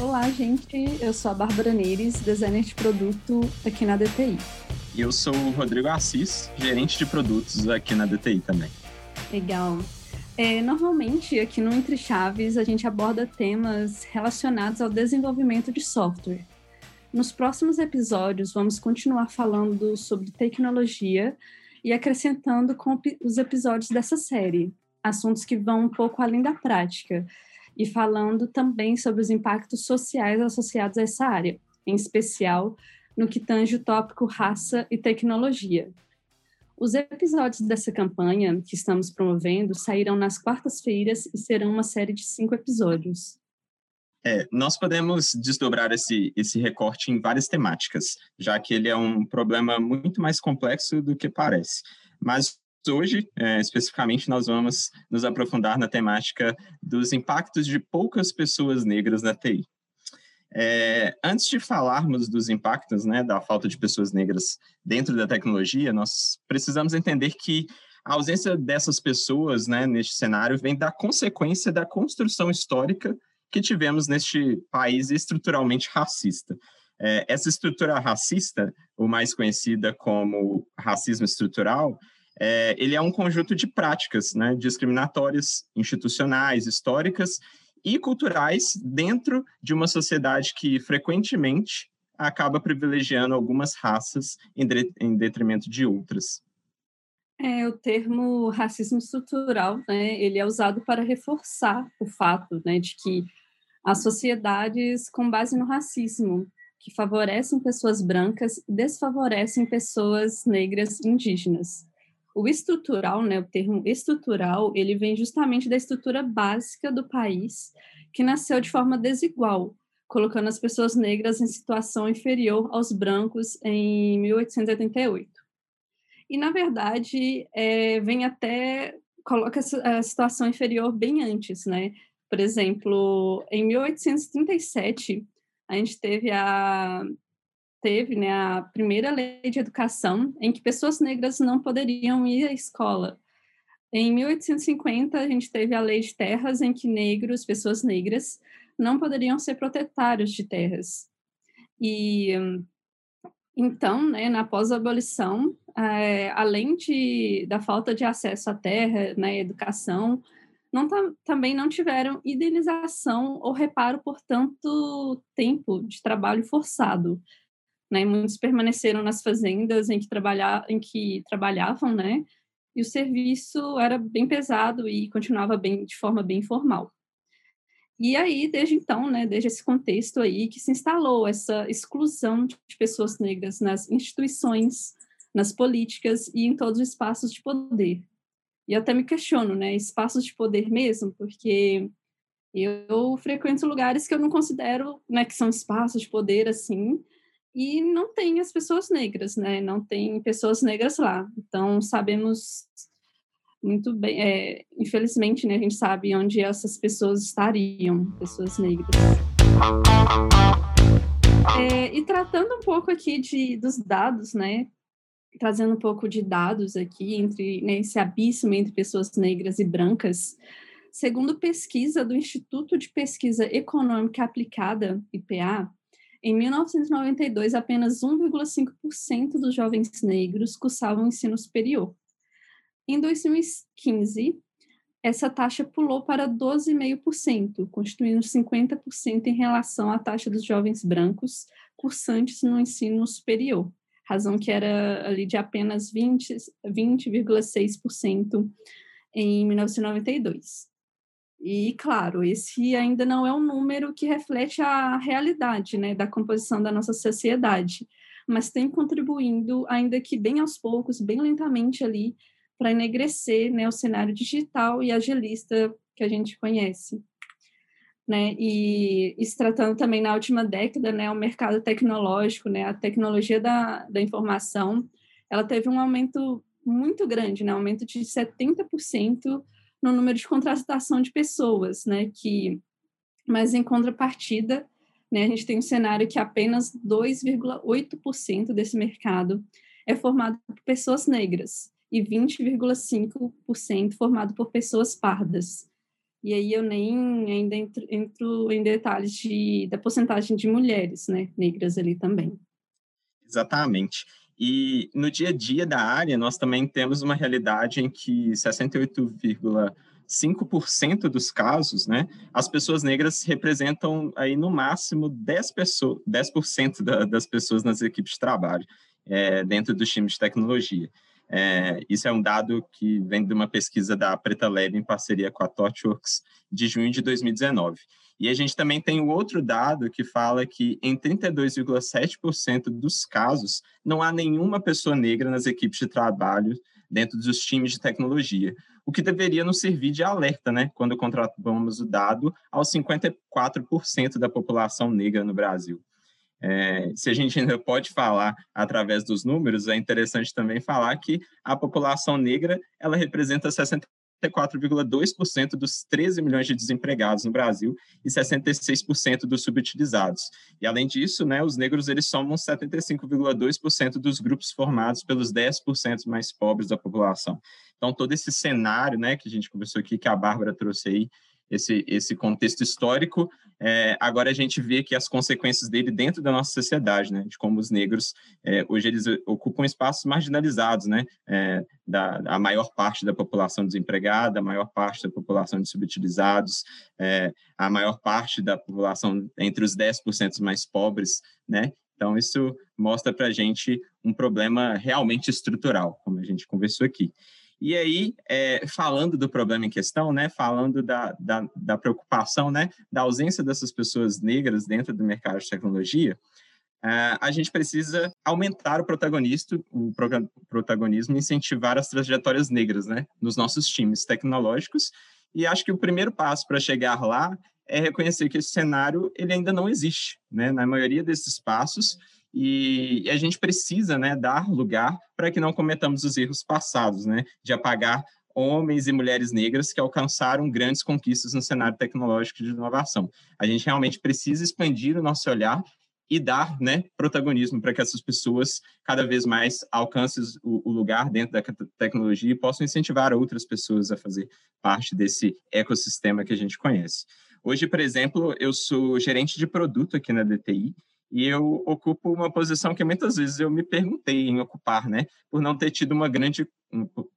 Olá, gente. Eu sou a Bárbara Neires, designer de produto aqui na DTI. E eu sou o Rodrigo Assis, gerente de produtos aqui na DTI também. Legal. É, normalmente, aqui no Entre Chaves, a gente aborda temas relacionados ao desenvolvimento de software. Nos próximos episódios, vamos continuar falando sobre tecnologia e acrescentando com os episódios dessa série, assuntos que vão um pouco além da prática, e falando também sobre os impactos sociais associados a essa área, em especial no que tange o tópico raça e tecnologia. Os episódios dessa campanha que estamos promovendo sairão nas quartas-feiras e serão uma série de cinco episódios. É, nós podemos desdobrar esse, esse recorte em várias temáticas, já que ele é um problema muito mais complexo do que parece. Mas hoje, é, especificamente, nós vamos nos aprofundar na temática dos impactos de poucas pessoas negras na TI. É, antes de falarmos dos impactos né, da falta de pessoas negras dentro da tecnologia, nós precisamos entender que a ausência dessas pessoas né, neste cenário vem da consequência da construção histórica que tivemos neste país estruturalmente racista. É, essa estrutura racista, ou mais conhecida como racismo estrutural, é, ele é um conjunto de práticas né, discriminatórias, institucionais, históricas e culturais dentro de uma sociedade que frequentemente acaba privilegiando algumas raças em, de, em detrimento de outras. É, o termo racismo estrutural, né, ele é usado para reforçar o fato né, de que as sociedades com base no racismo, que favorecem pessoas brancas e desfavorecem pessoas negras e indígenas. O estrutural, né, o termo estrutural, ele vem justamente da estrutura básica do país, que nasceu de forma desigual, colocando as pessoas negras em situação inferior aos brancos em 1888. E, na verdade, é, vem até, coloca a situação inferior bem antes, né? Por exemplo, em 1837, a gente teve a teve né, a primeira lei de educação em que pessoas negras não poderiam ir à escola. Em 1850, a gente teve a lei de terras em que negros, pessoas negras, não poderiam ser proprietários de terras. E então, né, na pós-abolição, é, além de, da falta de acesso à terra, né, educação, não também não tiveram indenização ou reparo por tanto tempo de trabalho forçado né? Muitos permaneceram nas fazendas em que, em que trabalhavam, né? E o serviço era bem pesado e continuava bem de forma bem informal. E aí, desde então, né, desde esse contexto aí, que se instalou essa exclusão de pessoas negras nas instituições, nas políticas e em todos os espaços de poder. E até me questiono, né, espaços de poder mesmo, porque eu frequento lugares que eu não considero, né, que são espaços de poder assim, e não tem as pessoas negras, né? Não tem pessoas negras lá. Então, sabemos muito bem, é, infelizmente, né, a gente sabe onde essas pessoas estariam, pessoas negras. É, e tratando um pouco aqui de, dos dados, né, trazendo um pouco de dados aqui entre né, esse abismo entre pessoas negras e brancas, segundo pesquisa do Instituto de Pesquisa Econômica Aplicada, IPA, em 1992, apenas 1,5% dos jovens negros cursavam ensino superior. Em 2015, essa taxa pulou para 12,5%, constituindo 50% em relação à taxa dos jovens brancos cursantes no ensino superior, razão que era ali de apenas 20,6% 20, em 1992. E, claro, esse ainda não é um número que reflete a realidade né, da composição da nossa sociedade, mas tem contribuindo, ainda que bem aos poucos, bem lentamente ali, para enegrecer né, o cenário digital e agilista que a gente conhece. Né? E, se tratando também na última década, né, o mercado tecnológico, né, a tecnologia da, da informação, ela teve um aumento muito grande, né, um aumento de 70% no número de contratação de pessoas, né, que, mas em contrapartida, né, a gente tem um cenário que apenas 2,8% desse mercado é formado por pessoas negras, e 20,5% formado por pessoas pardas. E aí eu nem ainda entro, entro em detalhes de, da porcentagem de mulheres né, negras ali também. Exatamente. E no dia a dia da área, nós também temos uma realidade em que 68,5% dos casos, né, as pessoas negras representam aí no máximo 10%, pessoas, 10 da, das pessoas nas equipes de trabalho, é, dentro dos times de tecnologia. É, isso é um dado que vem de uma pesquisa da Preta Lab em parceria com a ThoughtWorks de junho de 2019. E a gente também tem o outro dado que fala que em 32,7% dos casos não há nenhuma pessoa negra nas equipes de trabalho dentro dos times de tecnologia, o que deveria nos servir de alerta, né, quando contratamos o dado aos 54% da população negra no Brasil. É, se a gente ainda pode falar através dos números, é interessante também falar que a população negra ela representa 64,2% dos 13 milhões de desempregados no Brasil e 66% dos subutilizados. E além disso, né, os negros eles somam 75,2% dos grupos formados pelos 10% mais pobres da população. Então todo esse cenário, né, que a gente conversou aqui que a Bárbara trouxe aí esse, esse contexto histórico, é, agora a gente vê que as consequências dele dentro da nossa sociedade, né, de como os negros, é, hoje eles ocupam espaços marginalizados, né, é, da, a maior parte da população desempregada, a maior parte da população de subutilizados, é, a maior parte da população entre os 10% mais pobres, né, então isso mostra para a gente um problema realmente estrutural, como a gente conversou aqui. E aí, é, falando do problema em questão, né, falando da, da, da, preocupação, né, da ausência dessas pessoas negras dentro do mercado de tecnologia, é, a gente precisa aumentar o protagonista, o protagonismo, incentivar as trajetórias negras, né, nos nossos times tecnológicos. E acho que o primeiro passo para chegar lá é reconhecer que esse cenário ele ainda não existe, né, na maioria desses passos e, a gente precisa né, dar lugar para que não cometamos os erros passados, né, de apagar homens e mulheres negras que alcançaram grandes conquistas no cenário tecnológico de inovação. A gente realmente precisa expandir o nosso olhar e dar né, protagonismo para que essas pessoas cada vez mais alcancem o, o, lugar dentro da tecnologia e possam incentivar outras pessoas a fazer parte desse ecossistema que a gente conhece. Hoje, por exemplo, eu sou gerente de produto aqui na DTI e eu ocupo uma posição que muitas vezes eu me perguntei em ocupar, né, por não ter tido uma grande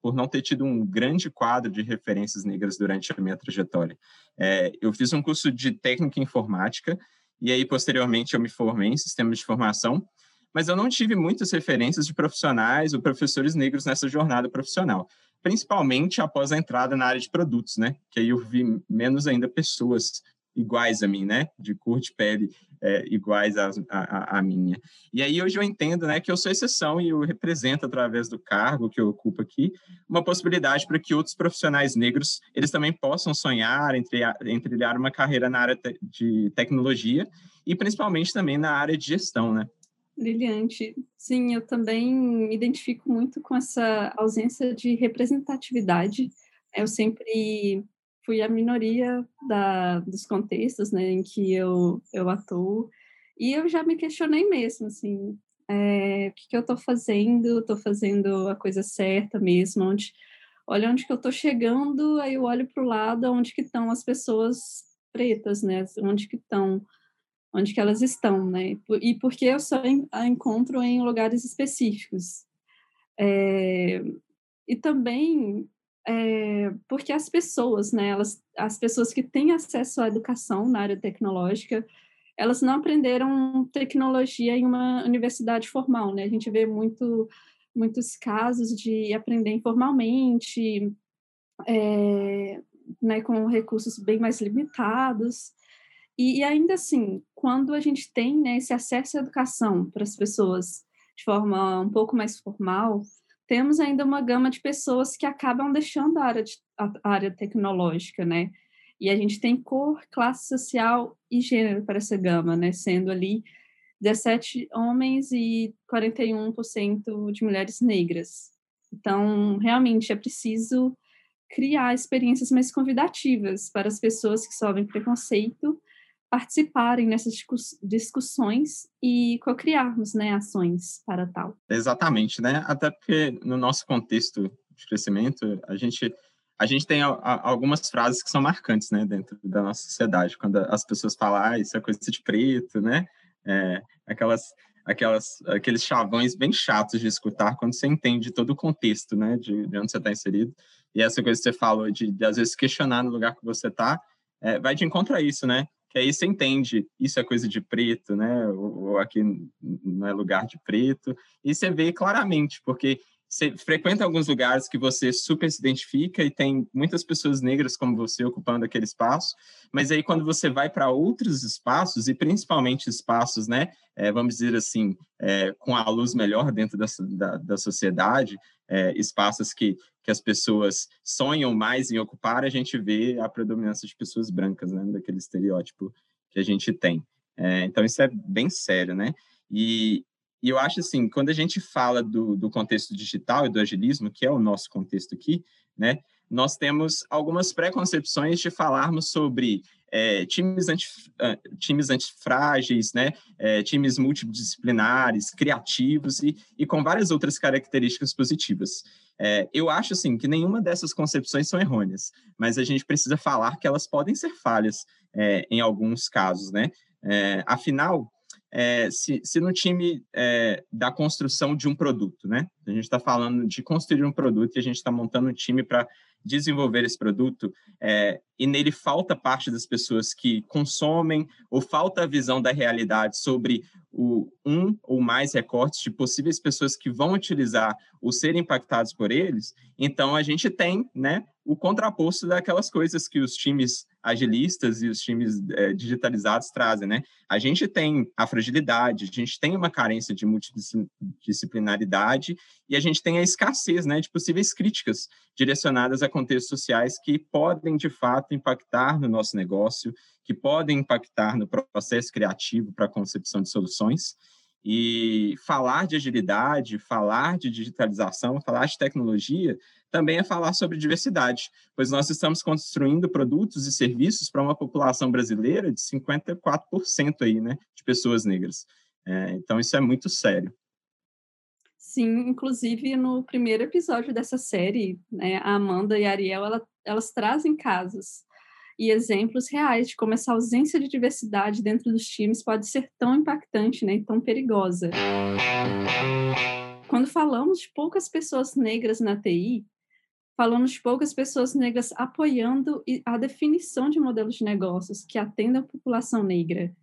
por não ter tido um grande quadro de referências negras durante a minha trajetória. É, eu fiz um curso de técnica informática e aí posteriormente eu me formei em sistemas de informação, mas eu não tive muitas referências de profissionais ou professores negros nessa jornada profissional, principalmente após a entrada na área de produtos, né, que aí eu vi menos ainda pessoas iguais a mim, né? De cor de pele é, iguais a, minha. E aí hoje eu entendo, né, que eu sou exceção e eu represento através do cargo que eu ocupo aqui uma possibilidade para que outros profissionais negros eles também possam sonhar entre trilhar uma carreira na área te, de tecnologia e principalmente também na área de gestão, né? Brilhante. Sim, eu também me identifico muito com essa ausência de representatividade. Eu sempre fui a minoria da, dos contextos né, em que eu, eu atuo. E eu já me questionei mesmo, assim, é, o que, que eu estou fazendo? Estou fazendo a coisa certa mesmo? Onde, olha onde que eu estou chegando, aí eu olho para o lado, onde que estão as pessoas pretas, né? Onde que estão, onde que elas estão, né? E porque eu só a encontro em lugares específicos. É, e também é, porque as pessoas, né, elas, as pessoas que têm acesso à educação na área tecnológica, elas não aprenderam tecnologia em uma universidade formal, né? A gente vê muito, muitos casos de aprender informalmente, é, né, com recursos bem mais limitados. E, e, ainda assim, quando a gente tem né, esse acesso à educação para as pessoas de forma um pouco mais formal, temos ainda uma gama de pessoas que acabam deixando a área, de, a área tecnológica, né? E a gente tem cor, classe social e gênero para essa gama, né? Sendo ali 17 homens e 41% de mulheres negras. Então, realmente é preciso criar experiências mais convidativas para as pessoas que sofrem preconceito participarem nessas discussões e co-criarmos né, ações para tal. Exatamente, né? Até porque no nosso contexto de crescimento, a gente a gente tem algumas frases que são marcantes, né, dentro da nossa sociedade, quando as pessoas falam, ah, isso é coisa de preto, né, é, aquelas, aquelas, aqueles chavões bem chatos de escutar quando você entende todo o contexto, né, de, de onde você está inserido, e essa coisa que você falou de, de, às vezes, questionar no lugar que você está, é, vai de encontro a isso, né, que aí você entende, isso é coisa de preto, né, ou, ou aqui não é lugar de preto, e você vê claramente, porque você frequenta alguns lugares que você super se identifica e tem muitas pessoas negras como você ocupando aquele espaço, mas aí quando você vai para outros espaços, e principalmente espaços, né, é, vamos dizer assim, é, com a luz melhor dentro da, da, da sociedade, é, espaços que, que as pessoas sonham mais em ocupar, a gente vê a predominância de pessoas brancas, né, daquele estereótipo que a gente tem. É, então, isso é bem sério, né? E, e eu acho assim, quando a gente fala do, do contexto digital e do agilismo, que é o nosso contexto aqui, né, nós temos algumas preconcepções de falarmos sobre é, times, anti, times antifrágeis, né, é, times multidisciplinares, criativos e, e com várias outras características positivas. É, eu acho assim que nenhuma dessas concepções são errôneas, mas a gente precisa falar que elas podem ser falhas é, em alguns casos, né? É, afinal, é, se, se no time é, da construção de um produto, né? A gente está falando de construir um produto e a gente está montando um time para desenvolver esse produto é, e nele falta parte das pessoas que consomem ou falta a visão da realidade sobre o um ou mais recortes de possíveis pessoas que vão utilizar ou serem impactados por eles, então a gente tem, né, o contraposto daquelas coisas que os times agilistas e os times é, digitalizados trazem, né? A gente tem a fragilidade, a gente tem uma carência de multidisciplinaridade e a gente tem a escassez, né, de possíveis críticas direcionadas a contextos sociais que podem, de fato, impactar no nosso negócio, que podem impactar no processo criativo para a concepção de soluções. E falar de agilidade, falar de digitalização, falar de tecnologia, também é falar sobre diversidade, pois nós estamos construindo produtos e serviços para uma população brasileira de 54% aí, né, de pessoas negras. É, então, isso é muito sério. Sim, inclusive no primeiro episódio dessa série, né, a Amanda e a Ariel, ela, elas trazem casos e exemplos reais de como essa ausência de diversidade dentro dos times pode ser tão impactante, né, e tão perigosa. Quando falamos de poucas pessoas negras na TI, falamos de poucas pessoas negras apoiando a definição de modelos de negócios que atendam a população negra,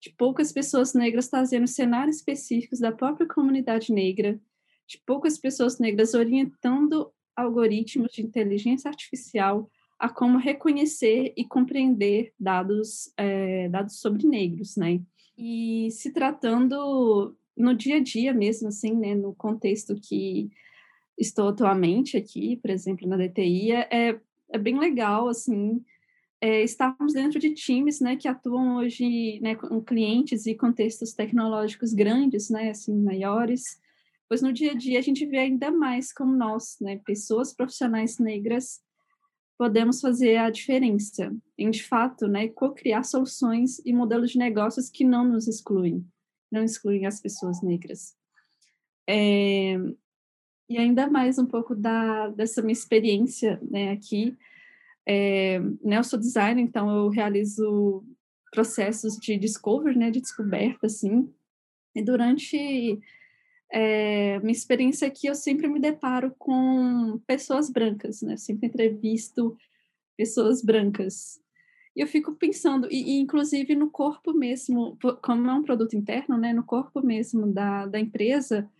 de poucas pessoas negras trazendo cenários específicos da própria comunidade negra, de poucas pessoas negras orientando algoritmos de inteligência artificial a como reconhecer e compreender dados, é, dados sobre negros, né? E se tratando no dia a dia mesmo, assim, né, no contexto que estou atualmente aqui, por exemplo, na DTI, é, é bem legal, assim, é, estarmos dentro de times, né, que atuam hoje, né, com clientes e contextos tecnológicos grandes, né, assim, maiores, pois no dia a dia a gente vê ainda mais como nós, né, pessoas profissionais negras, podemos fazer a diferença em, de fato, né, co-criar soluções e modelos de negócios que não nos excluem, não excluem as pessoas negras. É, e ainda mais um pouco da, dessa minha experiência né, aqui. É, né, eu sou designer, então eu realizo processos de discovery, né, de descoberta, assim, e durante é, minha experiência aqui, eu sempre me deparo com pessoas brancas, né? Sempre entrevisto pessoas brancas. E eu fico pensando, e, e, inclusive no corpo mesmo, como é um produto interno, né? No corpo mesmo da, da empresa,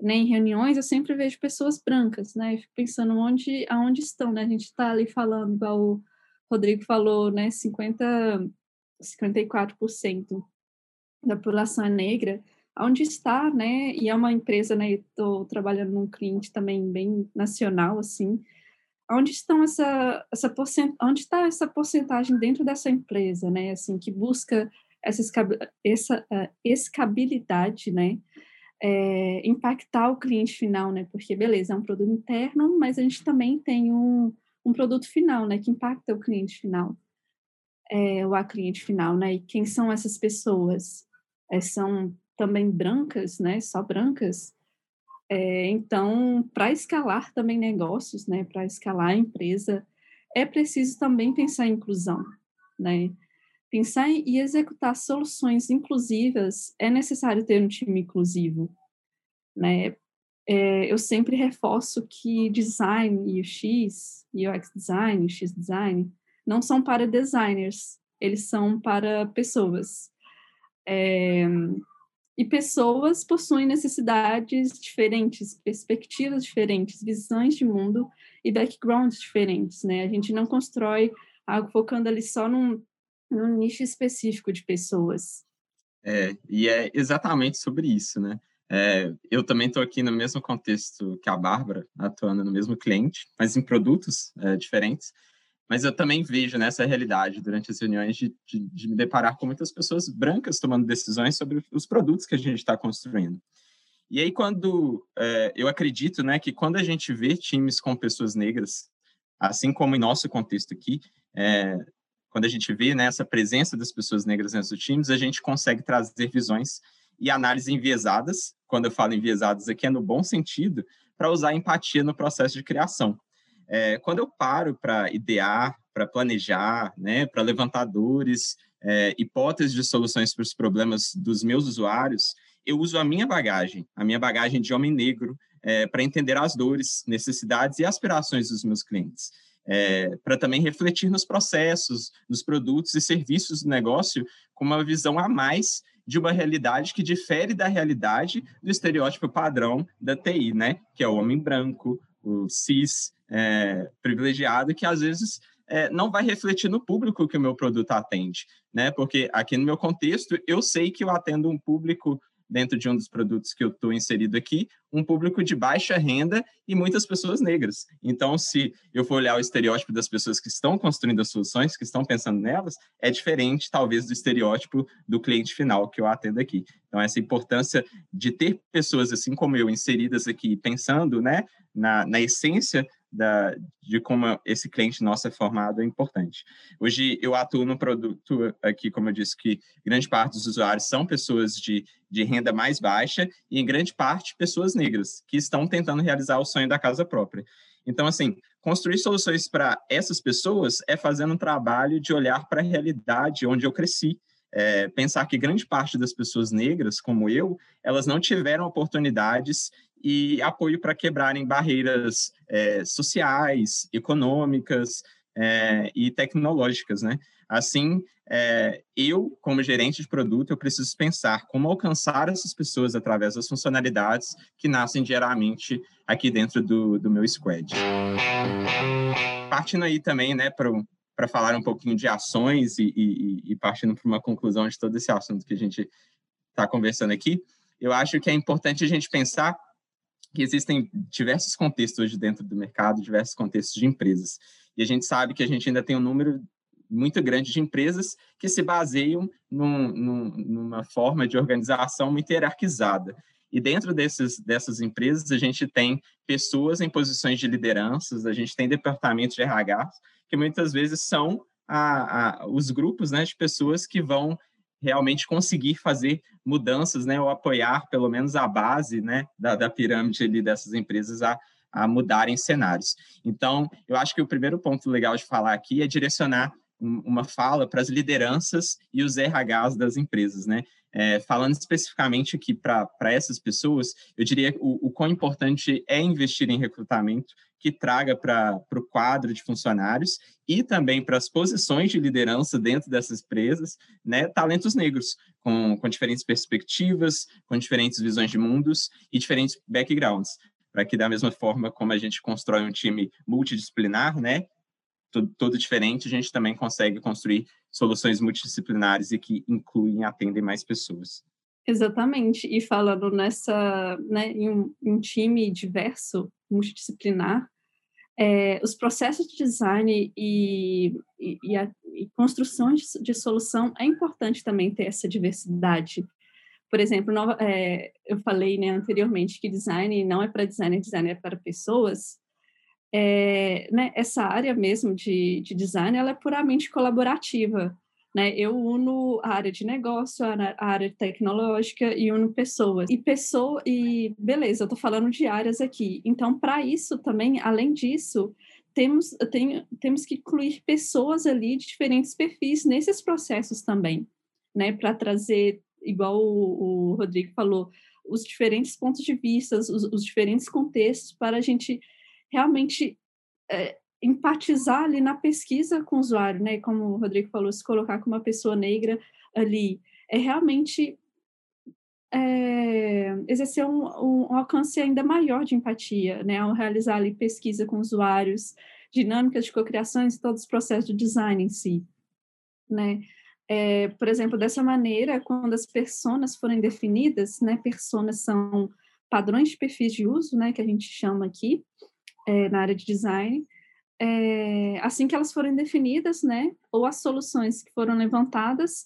né, em reuniões, eu sempre vejo pessoas brancas, né? Eu fico pensando onde, aonde estão, né? A gente está ali falando, igual o Rodrigo falou, né? 50, 54% da população é negra onde está, né? E é uma empresa, né? Estou trabalhando num cliente também bem nacional, assim. Onde estão essa essa porcent... onde está essa porcentagem dentro dessa empresa, né? Assim que busca essa essa uh, escabilidade, né? É, impactar o cliente final, né? Porque beleza, é um produto interno, mas a gente também tem um, um produto final, né? Que impacta o cliente final, é, a cliente final, né? E quem são essas pessoas? É, são também brancas, né, só brancas, É, então, para escalar também negócios, né, para escalar a empresa, é preciso também pensar em inclusão, né? Pensar e executar soluções inclusivas é necessário ter um time inclusivo, né? É, eu sempre reforço que design e o X, UX design, X design, não são para designers, eles são para pessoas. É, e pessoas possuem necessidades diferentes, perspectivas diferentes, visões de mundo e backgrounds diferentes, né? A gente não constrói algo focando ali só num, num nicho específico de pessoas. É, e é exatamente sobre isso, né? É, eu também estou aqui no mesmo contexto que a Bárbara, atuando no mesmo cliente, mas em produtos é, diferentes. Mas eu também vejo nessa realidade durante as reuniões de, de, de, me deparar com muitas pessoas brancas tomando decisões sobre os produtos que a gente está construindo. E aí, quando é, eu acredito né, que quando a gente vê times com pessoas negras, assim como em nosso contexto aqui, é, quando a gente vê né, essa presença das pessoas negras nos times, a gente consegue trazer visões e análises enviesadas. Quando eu falo enviesadas aqui, é no bom sentido, para usar empatia no processo de criação. É, quando eu paro para idear, para planejar, né, para levantar dores, é, hipóteses de soluções para os problemas dos meus usuários, eu uso a minha bagagem, a minha bagagem de homem negro, é, para entender as dores, necessidades e aspirações dos meus clientes. É, para também refletir nos processos, nos produtos e serviços do negócio com uma visão a mais de uma realidade que difere da realidade do estereótipo padrão da TI, né? Que é o homem branco, o cis, é, privilegiado que às vezes é, não vai refletir no público que o meu produto atende, né? Porque aqui no meu contexto, eu sei que eu atendo um público dentro de um dos produtos que eu estou inserido aqui, um público de baixa renda e muitas pessoas negras. Então, se eu for olhar o estereótipo das pessoas que estão construindo as soluções, que estão pensando nelas, é diferente, talvez, do estereótipo do cliente final que eu atendo aqui. Então, essa importância de ter pessoas assim como eu inseridas aqui, pensando né, na, na essência da, de como esse cliente nosso é formado é importante. Hoje eu atuo no produto aqui, como eu disse, que grande parte dos usuários são pessoas de, de renda mais baixa e, em grande parte, pessoas negras que estão tentando realizar o sonho da casa própria. Então, assim, construir soluções para essas pessoas é fazendo um trabalho de olhar para a realidade onde eu cresci, é, pensar que grande parte das pessoas negras, como eu, elas não tiveram oportunidades e apoio para quebrarem barreiras é, sociais, econômicas é, e tecnológicas, né? Assim, é, eu, como gerente de produto, eu preciso pensar como alcançar essas pessoas através das funcionalidades que nascem diariamente aqui dentro do, do meu squad. Partindo aí também, né, para falar um pouquinho de ações e, e, e partindo para uma conclusão de todo esse assunto que a gente está conversando aqui, eu acho que é importante a gente pensar que existem diversos contextos hoje dentro do mercado, diversos contextos de empresas. E a gente sabe que a gente ainda tem um número muito grande de empresas que se baseiam num, num, numa forma de organização muito hierarquizada. E dentro desses, dessas empresas, a gente tem pessoas em posições de lideranças, a gente tem departamentos de RH, que muitas vezes são a, a, os grupos né, de pessoas que vão realmente conseguir fazer mudanças, né, ou apoiar pelo menos a base, né, da, da pirâmide ali dessas empresas a, a mudarem cenários. Então, eu acho que o primeiro ponto legal de falar aqui é direcionar uma fala para as lideranças e os RHs das empresas, né? É, falando especificamente aqui para essas pessoas, eu diria o, o quão importante é investir em recrutamento que traga para o quadro de funcionários e também para as posições de liderança dentro dessas empresas, né, talentos negros, com, com diferentes perspectivas, com diferentes visões de mundos e diferentes backgrounds, para que da mesma forma como a gente constrói um time multidisciplinar, né, todo, todo diferente, a gente também consegue construir soluções multidisciplinares e que incluem e atendem mais pessoas. Exatamente. E falando nessa, né, em um, em um time diverso, multidisciplinar, é, os processos de design e, e, e, a, e construção de, de, solução é importante também ter essa diversidade. Por exemplo, é, eu falei né, anteriormente que design não é para design, design é para pessoas. É, né, essa área mesmo de, de design ela é puramente colaborativa. Né? Eu uno a área de negócio, a área tecnológica e uno pessoas. E pessoa e beleza, eu estou falando de áreas aqui. Então, para isso também, além disso, temos, tem, temos que incluir pessoas ali de diferentes perfis nesses processos também, né? Para trazer, igual o, o, Rodrigo falou, os diferentes pontos de vista, os, os diferentes contextos, para a gente realmente é, empatizar ali na pesquisa com o usuário, né? Como o Rodrigo falou, se colocar como uma pessoa negra ali, é realmente é, exercer um, um, alcance ainda maior de empatia, né? Ao realizar ali pesquisa com usuários, dinâmicas de cocriações e todos os processos de design em si, né? É, por exemplo, dessa maneira, quando as personas forem definidas, né? Personas são padrões de perfis de uso, né? Que a gente chama aqui é, na área de design é, assim que elas forem definidas, né, ou as soluções que foram levantadas,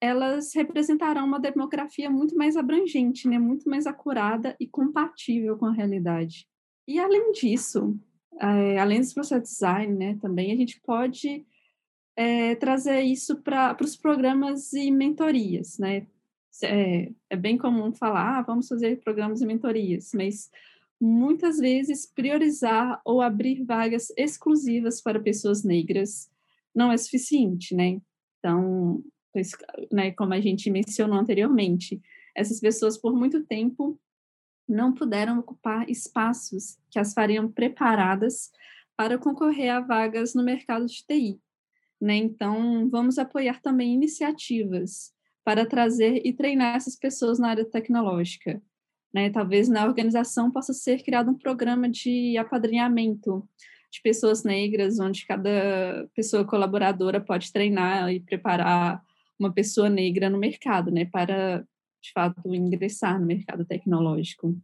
elas representarão uma demografia muito mais abrangente, né, muito mais acurada e compatível com a realidade. E além disso, é, além desse processo de design, né, também a gente pode é, trazer isso para os programas e mentorias, né? É, é bem comum falar, ah, vamos fazer programas e mentorias, mas muitas vezes priorizar ou abrir vagas exclusivas para pessoas negras não é suficiente, né? Então, né, como a gente mencionou anteriormente, essas pessoas por muito tempo não puderam ocupar espaços que as fariam preparadas para concorrer a vagas no mercado de TI. Né? Então, vamos apoiar também iniciativas para trazer e treinar essas pessoas na área tecnológica, né? Talvez na organização possa ser criado um programa de apadrinhamento de pessoas negras, onde cada pessoa colaboradora pode treinar e preparar uma pessoa negra no mercado, né, para de fato ingressar no mercado tecnológico.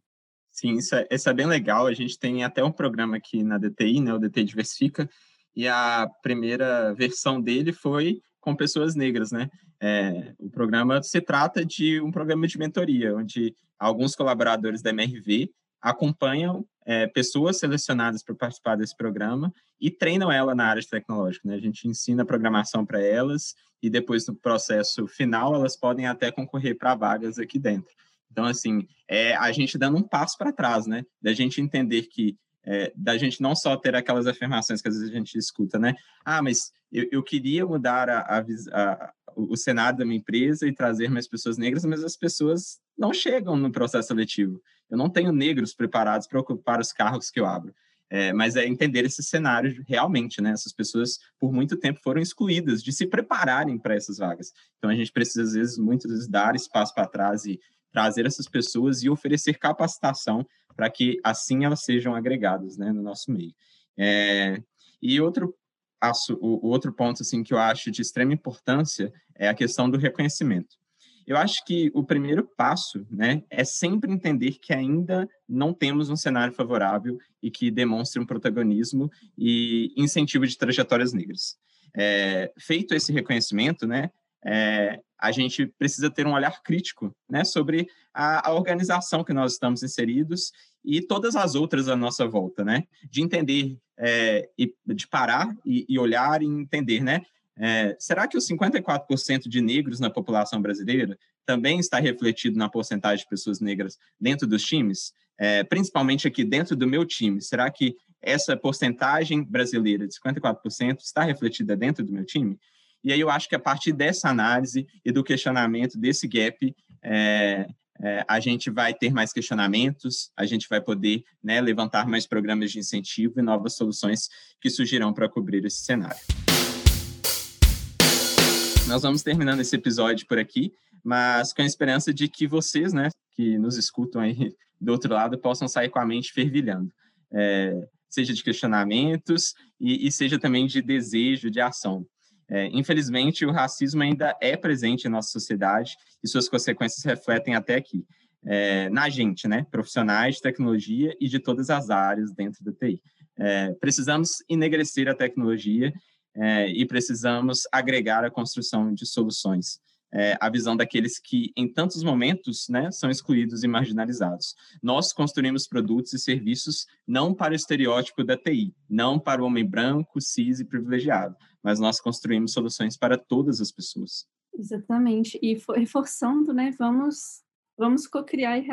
Sim, isso é, isso é bem legal. A gente tem até um programa aqui na DTI, né, o DTI Diversifica, e a primeira versão dele foi com pessoas negras, né? É, o programa se trata de um programa de mentoria, onde alguns colaboradores da MRV acompanham é, pessoas selecionadas para participar desse programa e treinam ela na área de tecnológica. Né? A gente ensina programação para elas e depois no processo final elas podem até concorrer para vagas aqui dentro. Então, assim, é a gente dando um passo para trás, né? Da gente entender que é, da gente não só ter aquelas afirmações que às vezes a gente escuta, né? Ah, mas eu, eu queria mudar a, a, a, o cenário da minha empresa e trazer mais pessoas negras, mas as pessoas não chegam no processo seletivo. Eu não tenho negros preparados para ocupar os cargos que eu abro. É, mas é entender esse cenário realmente, né? Essas pessoas, por muito tempo, foram excluídas de se prepararem para essas vagas. Então, a gente precisa, às vezes, muitas vezes, dar espaço para trás e trazer essas pessoas e oferecer capacitação para que assim elas sejam agregadas né, no nosso meio. É, e outro, o, o outro ponto assim, que eu acho de extrema importância é a questão do reconhecimento. Eu acho que o primeiro passo né, é sempre entender que ainda não temos um cenário favorável e que demonstre um protagonismo e incentivo de trajetórias negras. É, feito esse reconhecimento, né, é, a gente precisa ter um olhar crítico né, sobre a, a, organização que nós estamos inseridos e todas as outras à nossa volta, né? De entender, é, e, de parar e, e, olhar e entender, né? É, será que os 54% de negros na população brasileira também está refletido na porcentagem de pessoas negras dentro dos times? É, principalmente aqui dentro do meu time, será que essa porcentagem brasileira de 54% está refletida dentro do meu time? E aí eu acho que a partir dessa análise e do questionamento desse gap, é, é, a gente vai ter mais questionamentos, a gente vai poder né, levantar mais programas de incentivo e novas soluções que surgirão para cobrir esse cenário. Nós vamos terminando esse episódio por aqui, mas com a esperança de que vocês, né, que nos escutam aí do outro lado, possam sair com a mente fervilhando. É, seja de questionamentos e, e seja também de desejo de ação. É, infelizmente, o racismo ainda é presente em nossa sociedade e suas consequências refletem até aqui, é, na gente, né? Profissionais de tecnologia e de todas as áreas dentro da TI. É, precisamos enegrecer a tecnologia é, e precisamos agregar a construção de soluções. é, a visão daqueles que, em tantos momentos, né, são excluídos e marginalizados. Nós construímos produtos e serviços não para o estereótipo da TI, não para o homem branco, cis e privilegiado, mas nós construímos soluções para todas as pessoas. Exatamente. E reforçando, né, vamos, vamos co-criar e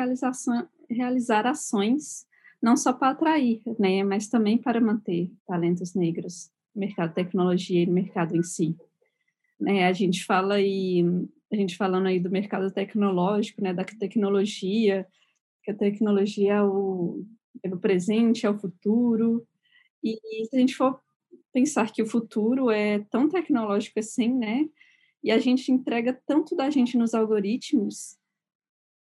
realizar ações não só para atrair, né, mas também para manter talentos negros no mercado de tecnologia e no mercado em si. Né, a gente fala aí, a gente falando aí do mercado tecnológico, né, da tecnologia, que a tecnologia é o, é o presente, é o futuro, e, e se a gente for pensar que o futuro é tão tecnológico assim, né, e a gente entrega tanto da gente nos algoritmos,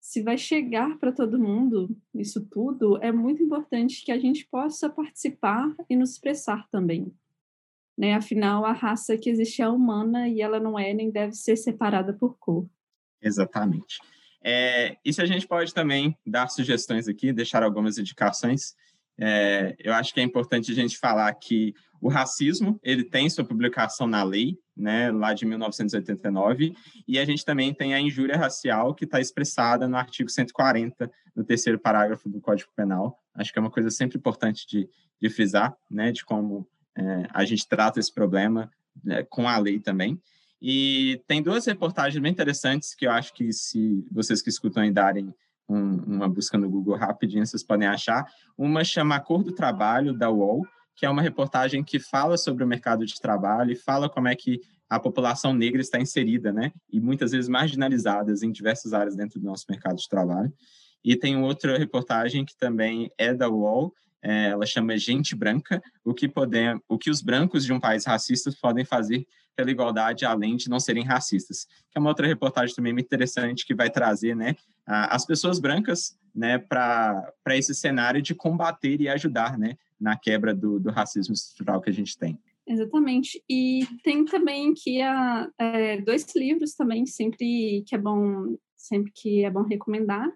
se vai chegar para todo mundo isso tudo, é muito importante que a gente possa participar e nos expressar também né? Afinal, a raça que existe é humana e ela não é nem deve ser separada por cor. Exatamente. É, e se a gente pode também dar sugestões aqui, deixar algumas indicações, é, eu acho que é importante a gente falar que o racismo ele tem sua publicação na lei, né, lá de 1989, e a gente também tem a injúria racial que está expressada no artigo 140, no terceiro parágrafo do Código Penal. Acho que é uma coisa sempre importante de, de frisar, né, de como é, a gente trata esse problema né, com a lei também. E tem duas reportagens bem interessantes que eu acho que se vocês que escutam aí darem um, uma busca no Google rapidinho, vocês podem achar. Uma chama Cor do Trabalho, da UOL, que é uma reportagem que fala sobre o mercado de trabalho e fala como é que a população negra está inserida, né? E muitas vezes marginalizadas em diversas áreas dentro do nosso mercado de trabalho. E tem outra reportagem que também é da UOL, é, ela chama Gente Branca, o que, podem, o que os brancos de um país racista podem fazer pela igualdade, além de não serem racistas. Que é uma outra reportagem também muito interessante que vai trazer né, as pessoas brancas né, para esse cenário de combater e ajudar né, na quebra do, do racismo estrutural que a gente tem. Exatamente. E tem também que a, é, dois livros também sempre que é bom sempre que é bom recomendar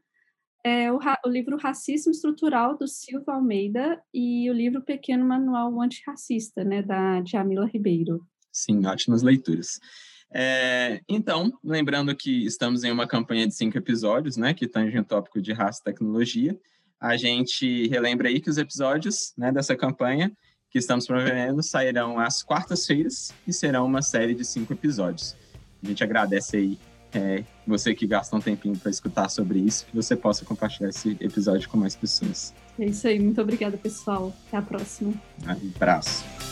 é o, o, livro Racismo Estrutural, do Silva Almeida, e o livro Pequeno Manual Antirracista, né, da Jamila Ribeiro. Sim, ótimas leituras. É, então, lembrando que estamos em uma campanha de cinco episódios, né, que tange o tópico de raça e tecnologia, a gente relembra aí que os episódios né, dessa campanha que estamos promovendo sairão às quartas-feiras e serão uma série de cinco episódios. A gente agradece aí é, você que gasta um tempinho para escutar sobre isso, que você possa compartilhar esse episódio com mais pessoas. É isso aí, muito obrigada, pessoal. Até a próxima. Um abraço.